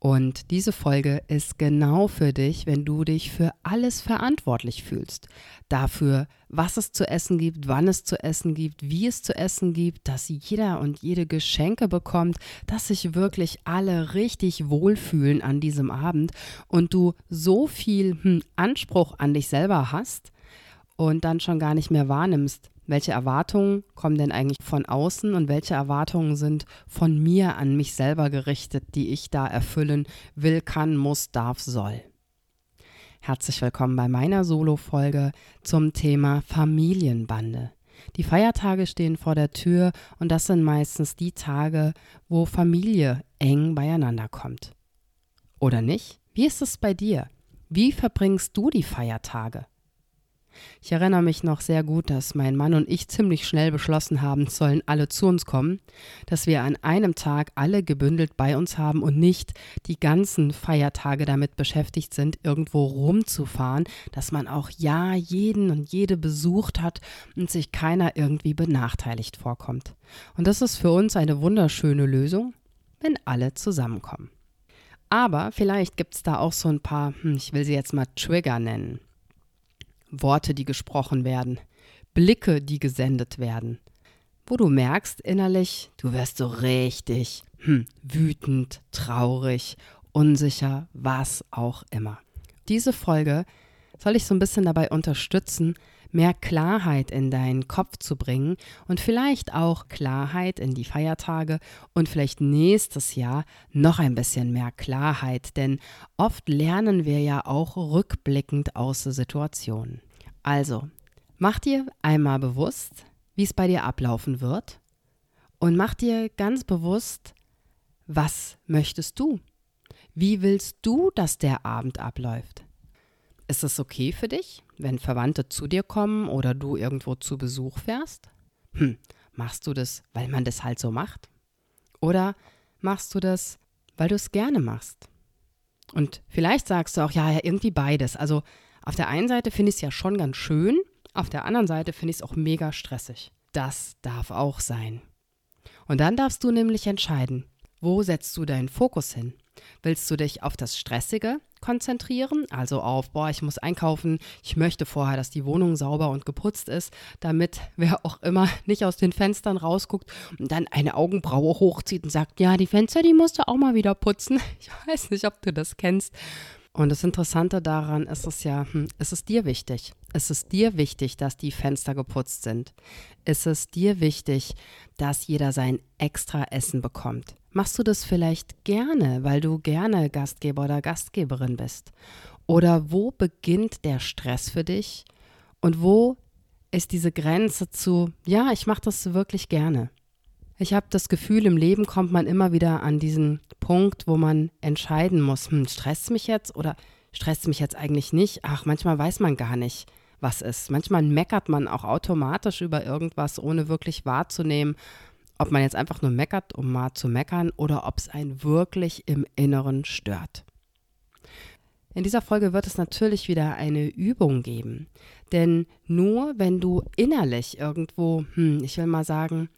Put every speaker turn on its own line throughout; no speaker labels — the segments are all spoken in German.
Und diese Folge ist genau für dich, wenn du dich für alles verantwortlich fühlst. Dafür, was es zu essen gibt, wann es zu essen gibt, wie es zu essen gibt, dass jeder und jede Geschenke bekommt, dass sich wirklich alle richtig wohlfühlen an diesem Abend und du so viel hm, Anspruch an dich selber hast und dann schon gar nicht mehr wahrnimmst, welche Erwartungen kommen denn eigentlich von außen und welche Erwartungen sind von mir an mich selber gerichtet, die ich da erfüllen will, kann, muss, darf, soll. Herzlich willkommen bei meiner Solo-Folge zum Thema Familienbande. Die Feiertage stehen vor der Tür und das sind meistens die Tage, wo Familie eng beieinander kommt. Oder nicht? Wie ist es bei dir? Wie verbringst du die Feiertage? Ich erinnere mich noch sehr gut, dass mein Mann und ich ziemlich schnell beschlossen haben, sollen alle zu uns kommen, dass wir an einem Tag alle gebündelt bei uns haben und nicht die ganzen Feiertage damit beschäftigt sind, irgendwo rumzufahren, dass man auch ja jeden und jede besucht hat und sich keiner irgendwie benachteiligt vorkommt. Und das ist für uns eine wunderschöne Lösung, wenn alle zusammenkommen. Aber vielleicht gibt es da auch so ein paar, hm, ich will sie jetzt mal Trigger nennen. Worte, die gesprochen werden, Blicke, die gesendet werden, wo du merkst innerlich, du wirst so richtig hm, wütend, traurig, unsicher, was auch immer. Diese Folge soll ich so ein bisschen dabei unterstützen, mehr Klarheit in deinen Kopf zu bringen und vielleicht auch Klarheit in die Feiertage und vielleicht nächstes Jahr noch ein bisschen mehr Klarheit, denn oft lernen wir ja auch rückblickend aus der Situation. Also, mach dir einmal bewusst, wie es bei dir ablaufen wird und mach dir ganz bewusst, was möchtest du? Wie willst du, dass der Abend abläuft? Ist es okay für dich, wenn Verwandte zu dir kommen oder du irgendwo zu Besuch fährst? Hm, machst du das, weil man das halt so macht? Oder machst du das, weil du es gerne machst? Und vielleicht sagst du auch, ja, irgendwie beides. Also auf der einen Seite finde ich es ja schon ganz schön, auf der anderen Seite finde ich es auch mega stressig. Das darf auch sein. Und dann darfst du nämlich entscheiden, wo setzt du deinen Fokus hin? Willst du dich auf das Stressige konzentrieren, also auf, boah, ich muss einkaufen, ich möchte vorher, dass die Wohnung sauber und geputzt ist, damit wer auch immer nicht aus den Fenstern rausguckt und dann eine Augenbraue hochzieht und sagt, ja, die Fenster, die musst du auch mal wieder putzen. Ich weiß nicht, ob du das kennst. Und das Interessante daran ist es ja, hm, ist es dir wichtig? Ist es dir wichtig, dass die Fenster geputzt sind? Ist es dir wichtig, dass jeder sein extra Essen bekommt? Machst du das vielleicht gerne, weil du gerne Gastgeber oder Gastgeberin bist? Oder wo beginnt der Stress für dich? Und wo ist diese Grenze zu, ja, ich mache das wirklich gerne? Ich habe das Gefühl, im Leben kommt man immer wieder an diesen Punkt, wo man entscheiden muss, hm, stresst mich jetzt oder stresst mich jetzt eigentlich nicht? Ach, manchmal weiß man gar nicht, was ist. Manchmal meckert man auch automatisch über irgendwas, ohne wirklich wahrzunehmen, ob man jetzt einfach nur meckert, um mal zu meckern, oder ob es einen wirklich im Inneren stört. In dieser Folge wird es natürlich wieder eine Übung geben. Denn nur wenn du innerlich irgendwo, hm, ich will mal sagen,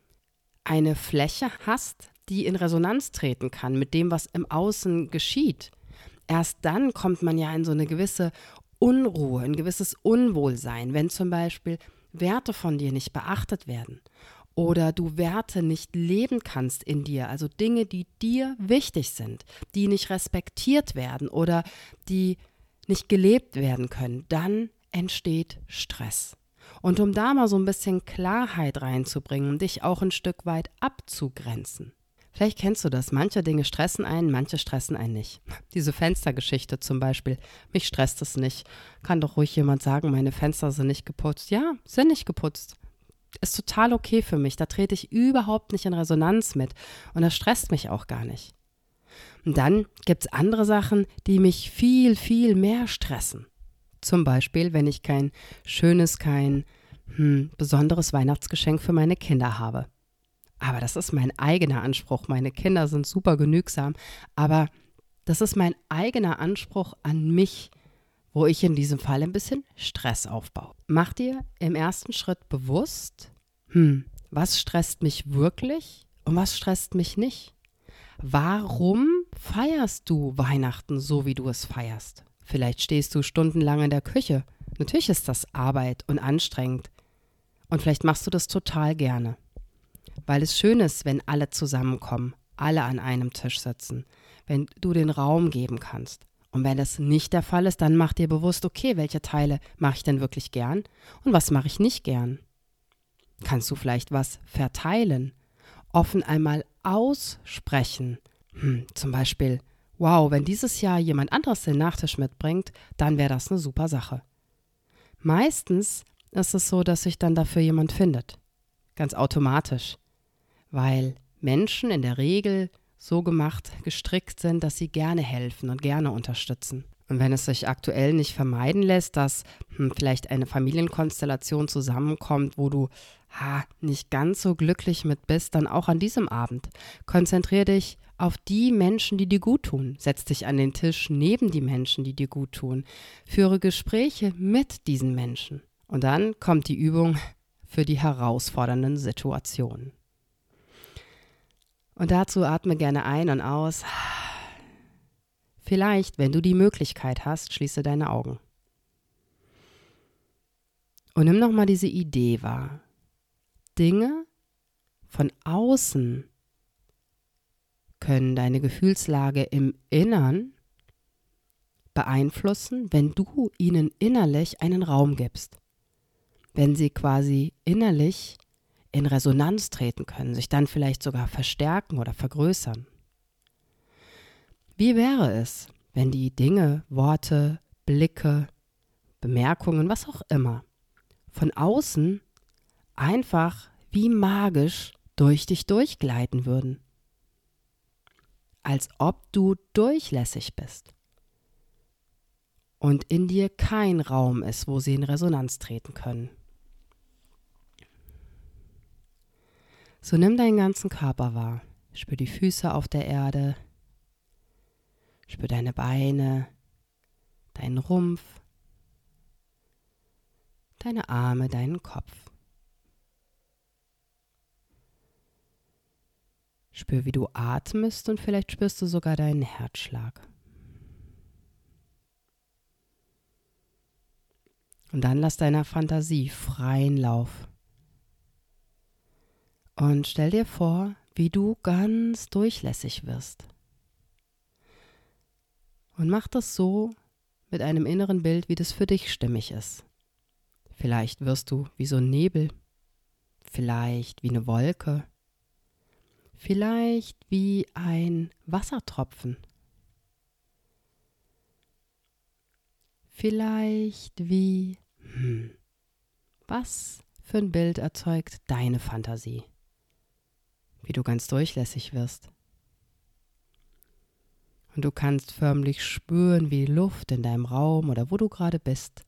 eine Fläche hast, die in Resonanz treten kann mit dem, was im Außen geschieht, erst dann kommt man ja in so eine gewisse Unruhe, ein gewisses Unwohlsein, wenn zum Beispiel Werte von dir nicht beachtet werden oder du Werte nicht leben kannst in dir, also Dinge, die dir wichtig sind, die nicht respektiert werden oder die nicht gelebt werden können, dann entsteht Stress. Und um da mal so ein bisschen Klarheit reinzubringen, dich auch ein Stück weit abzugrenzen. Vielleicht kennst du das. Manche Dinge stressen einen, manche stressen einen nicht. Diese Fenstergeschichte zum Beispiel. Mich stresst es nicht. Kann doch ruhig jemand sagen, meine Fenster sind nicht geputzt. Ja, sind nicht geputzt. Ist total okay für mich. Da trete ich überhaupt nicht in Resonanz mit. Und das stresst mich auch gar nicht. Und dann gibt es andere Sachen, die mich viel, viel mehr stressen. Zum Beispiel, wenn ich kein schönes, kein hm, besonderes Weihnachtsgeschenk für meine Kinder habe. Aber das ist mein eigener Anspruch. Meine Kinder sind super genügsam, aber das ist mein eigener Anspruch an mich, wo ich in diesem Fall ein bisschen Stress aufbaue. Mach dir im ersten Schritt bewusst, hm, was stresst mich wirklich und was stresst mich nicht? Warum feierst du Weihnachten so, wie du es feierst? Vielleicht stehst du stundenlang in der Küche. Natürlich ist das Arbeit und anstrengend. Und vielleicht machst du das total gerne. Weil es schön ist, wenn alle zusammenkommen, alle an einem Tisch sitzen, wenn du den Raum geben kannst. Und wenn das nicht der Fall ist, dann mach dir bewusst, okay, welche Teile mache ich denn wirklich gern und was mache ich nicht gern. Kannst du vielleicht was verteilen, offen einmal aussprechen. Hm, zum Beispiel, wow, wenn dieses Jahr jemand anderes den Nachtisch mitbringt, dann wäre das eine super Sache. Meistens ist es so, dass sich dann dafür jemand findet. Ganz automatisch. Weil Menschen in der Regel so gemacht, gestrickt sind, dass sie gerne helfen und gerne unterstützen. Und wenn es sich aktuell nicht vermeiden lässt, dass hm, vielleicht eine Familienkonstellation zusammenkommt, wo du ha, nicht ganz so glücklich mit bist, dann auch an diesem Abend. Konzentriere dich auf die Menschen, die dir gut tun. Setz dich an den Tisch neben die Menschen, die dir gut tun. Führe Gespräche mit diesen Menschen. Und dann kommt die Übung für die herausfordernden Situationen. Und dazu atme gerne ein und aus. Vielleicht, wenn du die Möglichkeit hast, schließe deine Augen. Und nimm nochmal diese Idee wahr. Dinge von außen können deine Gefühlslage im Innern beeinflussen, wenn du ihnen innerlich einen Raum gibst. Wenn sie quasi innerlich in Resonanz treten können, sich dann vielleicht sogar verstärken oder vergrößern. Wie wäre es, wenn die Dinge, Worte, Blicke, Bemerkungen, was auch immer, von außen einfach wie magisch durch dich durchgleiten würden? Als ob du durchlässig bist und in dir kein Raum ist, wo sie in Resonanz treten können. So nimm deinen ganzen Körper wahr. Spür die Füße auf der Erde, Spür deine Beine, deinen Rumpf, deine Arme, deinen Kopf. Spür, wie du atmest und vielleicht spürst du sogar deinen Herzschlag. Und dann lass deiner Fantasie freien Lauf. Und stell dir vor, wie du ganz durchlässig wirst. Und mach das so mit einem inneren Bild, wie das für dich stimmig ist. Vielleicht wirst du wie so ein Nebel, vielleicht wie eine Wolke, vielleicht wie ein Wassertropfen, vielleicht wie... Hm, was für ein Bild erzeugt deine Fantasie? Wie du ganz durchlässig wirst. Und du kannst förmlich spüren, wie die Luft in deinem Raum oder wo du gerade bist,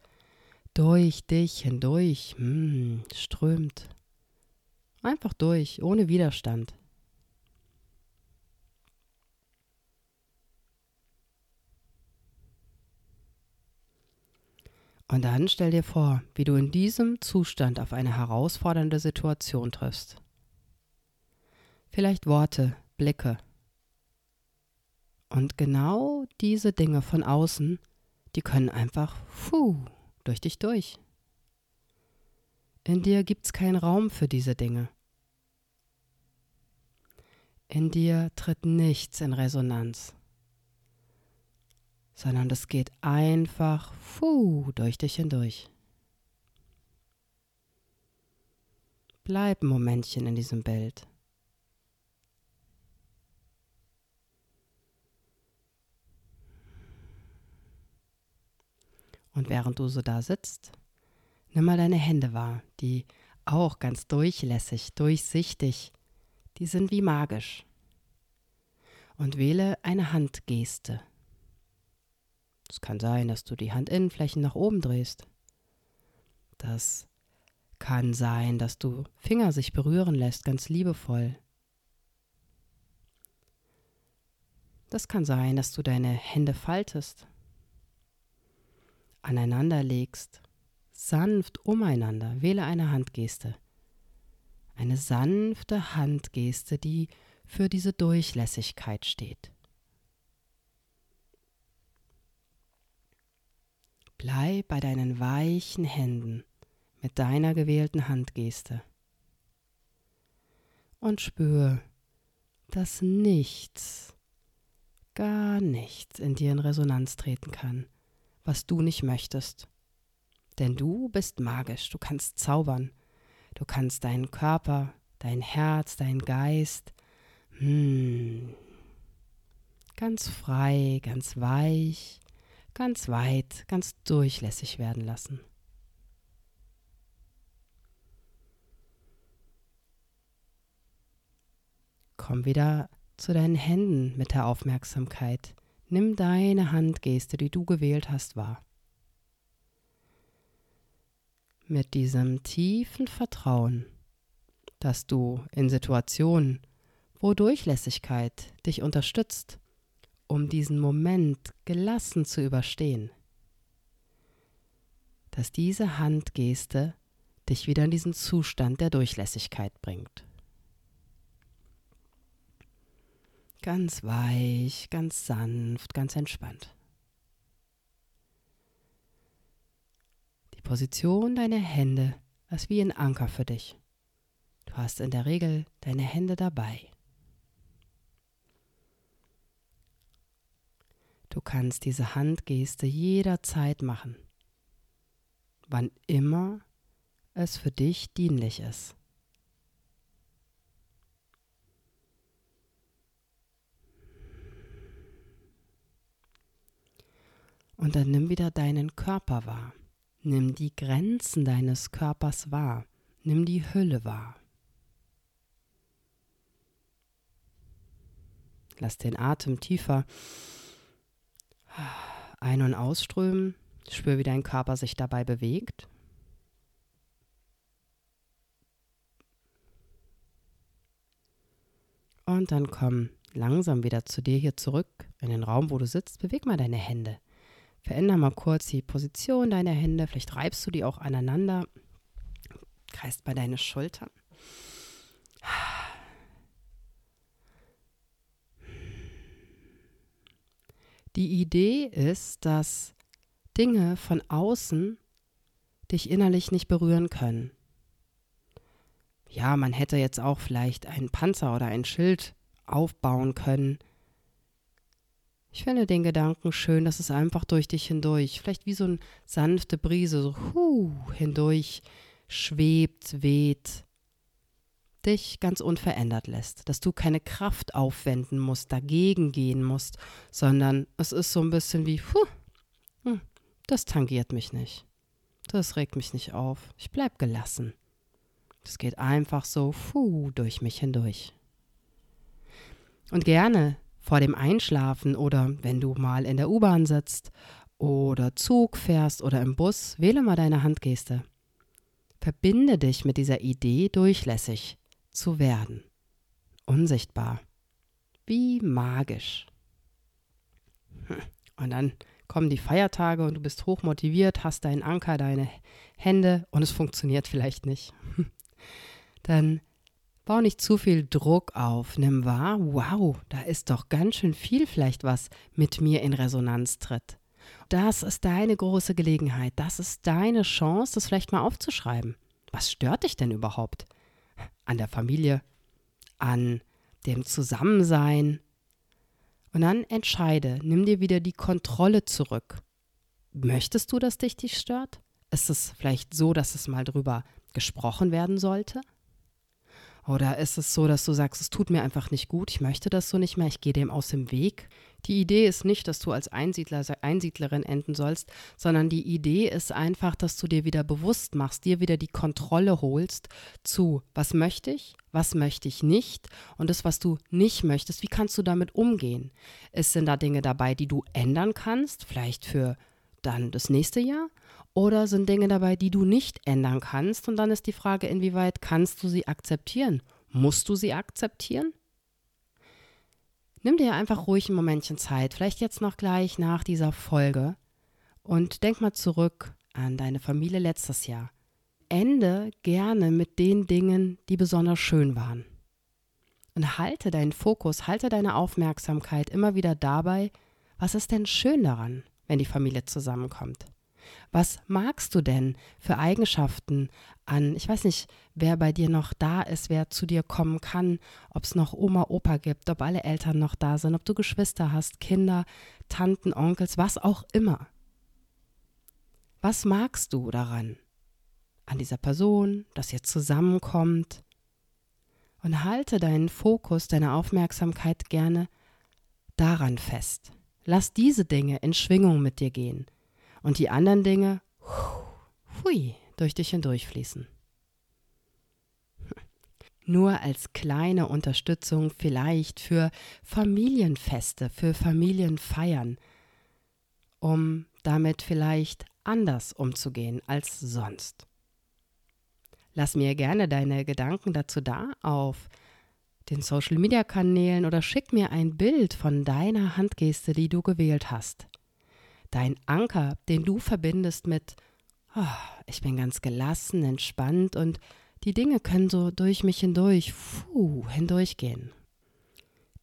durch dich hindurch hm, strömt. Einfach durch, ohne Widerstand. Und dann stell dir vor, wie du in diesem Zustand auf eine herausfordernde Situation triffst. Vielleicht Worte, Blicke, und genau diese Dinge von außen, die können einfach puh, durch dich durch. In dir gibt es keinen Raum für diese Dinge. In dir tritt nichts in Resonanz, sondern das geht einfach puh, durch dich hindurch. Bleib ein Momentchen in diesem Bild. Und während du so da sitzt, nimm mal deine Hände wahr, die auch ganz durchlässig, durchsichtig, die sind wie magisch. und wähle eine Handgeste. Es kann sein, dass du die Handinnenflächen nach oben drehst. Das kann sein, dass du Finger sich berühren lässt, ganz liebevoll. Das kann sein, dass du deine Hände faltest, aneinander legst, sanft umeinander. Wähle eine Handgeste. Eine sanfte Handgeste, die für diese Durchlässigkeit steht. Bleib bei deinen weichen Händen mit deiner gewählten Handgeste und spür, dass nichts gar nichts in dir in Resonanz treten kann, was du nicht möchtest. Denn du bist magisch, du kannst zaubern, du kannst deinen Körper, dein Herz, dein Geist hmm, ganz frei, ganz weich, ganz weit, ganz durchlässig werden lassen. Komm wieder zu deinen Händen mit der Aufmerksamkeit. Nimm deine Handgeste, die du gewählt hast, wahr. Mit diesem tiefen Vertrauen, dass du in Situationen, wo Durchlässigkeit dich unterstützt, um diesen Moment gelassen zu überstehen, dass diese Handgeste dich wieder in diesen Zustand der Durchlässigkeit bringt. Ganz weich, ganz sanft, ganz entspannt. Die Position deiner Hände ist wie ein Anker für dich. Du hast in der Regel deine Hände dabei. Du kannst diese Handgeste jederzeit machen, wann immer es für dich dienlich ist. Und dann nimm wieder deinen Körper wahr. Nimm die Grenzen deines Körpers wahr. Nimm die Hülle wahr. Lass den Atem tiefer ein- und ausströmen. Spür, wie dein Körper sich dabei bewegt. Und dann komm langsam wieder zu dir hier zurück in den Raum, wo du sitzt. Beweg mal deine Hände. Veränder mal kurz die Position deiner Hände. Vielleicht reibst du die auch aneinander. Kreist bei deine Schultern. Die Idee ist, dass Dinge von außen dich innerlich nicht berühren können. Ja, man hätte jetzt auch vielleicht einen Panzer oder ein Schild aufbauen können, ich finde den Gedanken schön, dass es einfach durch dich hindurch, vielleicht wie so eine sanfte Brise, so hu, hindurch schwebt, weht, dich ganz unverändert lässt, dass du keine Kraft aufwenden musst, dagegen gehen musst, sondern es ist so ein bisschen wie, puh, hm, das tangiert mich nicht, das regt mich nicht auf, ich bleib gelassen. Es geht einfach so, puh, durch mich hindurch. Und gerne vor dem Einschlafen oder wenn du mal in der U-Bahn sitzt oder Zug fährst oder im Bus, wähle mal deine Handgeste. Verbinde dich mit dieser Idee, durchlässig zu werden. Unsichtbar. Wie magisch. Und dann kommen die Feiertage und du bist hochmotiviert, hast deinen Anker, deine Hände und es funktioniert vielleicht nicht. Dann Bau nicht zu viel Druck auf. Nimm wahr, wow, da ist doch ganz schön viel vielleicht was mit mir in Resonanz tritt. Das ist deine große Gelegenheit. Das ist deine Chance, das vielleicht mal aufzuschreiben. Was stört dich denn überhaupt? An der Familie, an dem Zusammensein. Und dann entscheide, nimm dir wieder die Kontrolle zurück. Möchtest du, dass dich dich stört? Ist es vielleicht so, dass es mal drüber gesprochen werden sollte? Oder ist es so, dass du sagst, es tut mir einfach nicht gut, ich möchte das so nicht mehr, ich gehe dem aus dem Weg? Die Idee ist nicht, dass du als Einsiedler, Einsiedlerin enden sollst, sondern die Idee ist einfach, dass du dir wieder bewusst machst, dir wieder die Kontrolle holst zu, was möchte ich, was möchte ich nicht und das, was du nicht möchtest, wie kannst du damit umgehen? Es sind da Dinge dabei, die du ändern kannst, vielleicht für dann das nächste Jahr oder sind Dinge dabei, die du nicht ändern kannst? Und dann ist die Frage, inwieweit kannst du sie akzeptieren? Musst du sie akzeptieren? Nimm dir einfach ruhig ein Momentchen Zeit, vielleicht jetzt noch gleich nach dieser Folge und denk mal zurück an deine Familie letztes Jahr. Ende gerne mit den Dingen, die besonders schön waren. Und halte deinen Fokus, halte deine Aufmerksamkeit immer wieder dabei, was ist denn schön daran, wenn die Familie zusammenkommt. Was magst du denn für Eigenschaften an, ich weiß nicht, wer bei dir noch da ist, wer zu dir kommen kann, ob es noch Oma, Opa gibt, ob alle Eltern noch da sind, ob du Geschwister hast, Kinder, Tanten, Onkels, was auch immer. Was magst du daran? An dieser Person, dass ihr zusammenkommt? Und halte deinen Fokus, deine Aufmerksamkeit gerne daran fest. Lass diese Dinge in Schwingung mit dir gehen und die anderen Dinge, hui, durch dich hindurchfließen. Nur als kleine Unterstützung vielleicht für Familienfeste, für Familienfeiern, um damit vielleicht anders umzugehen als sonst. Lass mir gerne deine Gedanken dazu da auf den Social Media Kanälen oder schick mir ein Bild von deiner Handgeste, die du gewählt hast dein Anker, den du verbindest mit, oh, ich bin ganz gelassen, entspannt und die Dinge können so durch mich hindurch, puh, hindurchgehen.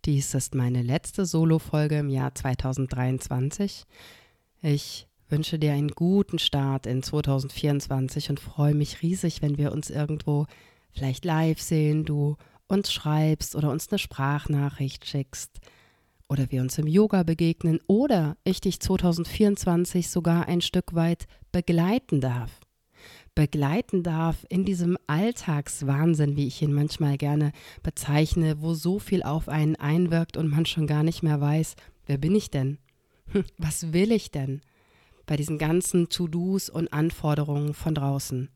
Dies ist meine letzte Solo-Folge im Jahr 2023. Ich wünsche dir einen guten Start in 2024 und freue mich riesig, wenn wir uns irgendwo vielleicht live sehen, du uns schreibst oder uns eine Sprachnachricht schickst oder wir uns im Yoga begegnen oder ich dich 2024 sogar ein Stück weit begleiten darf. Begleiten darf in diesem Alltagswahnsinn, wie ich ihn manchmal gerne bezeichne, wo so viel auf einen einwirkt und man schon gar nicht mehr weiß, wer bin ich denn? Hm, was will ich denn? Bei diesen ganzen To-Dos und Anforderungen von draußen.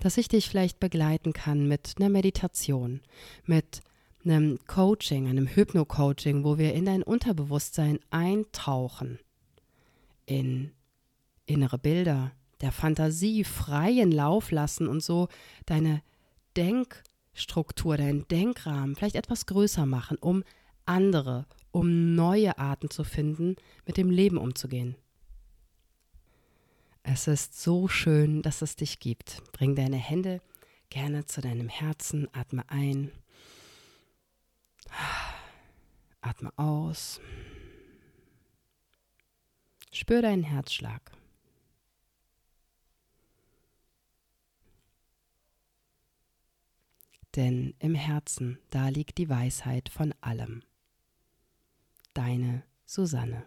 Dass ich dich vielleicht begleiten kann mit einer Meditation, mit einem Coaching, einem Hypno-Coaching, wo wir in dein Unterbewusstsein eintauchen, in innere Bilder, der Fantasie freien Lauf lassen und so deine Denkstruktur, deinen Denkrahmen vielleicht etwas größer machen, um andere, um neue Arten zu finden, mit dem Leben umzugehen. Es ist so schön, dass es dich gibt. Bring deine Hände gerne zu deinem Herzen, atme ein Atme aus. Spür deinen Herzschlag. Denn im Herzen, da liegt die Weisheit von allem. Deine Susanne.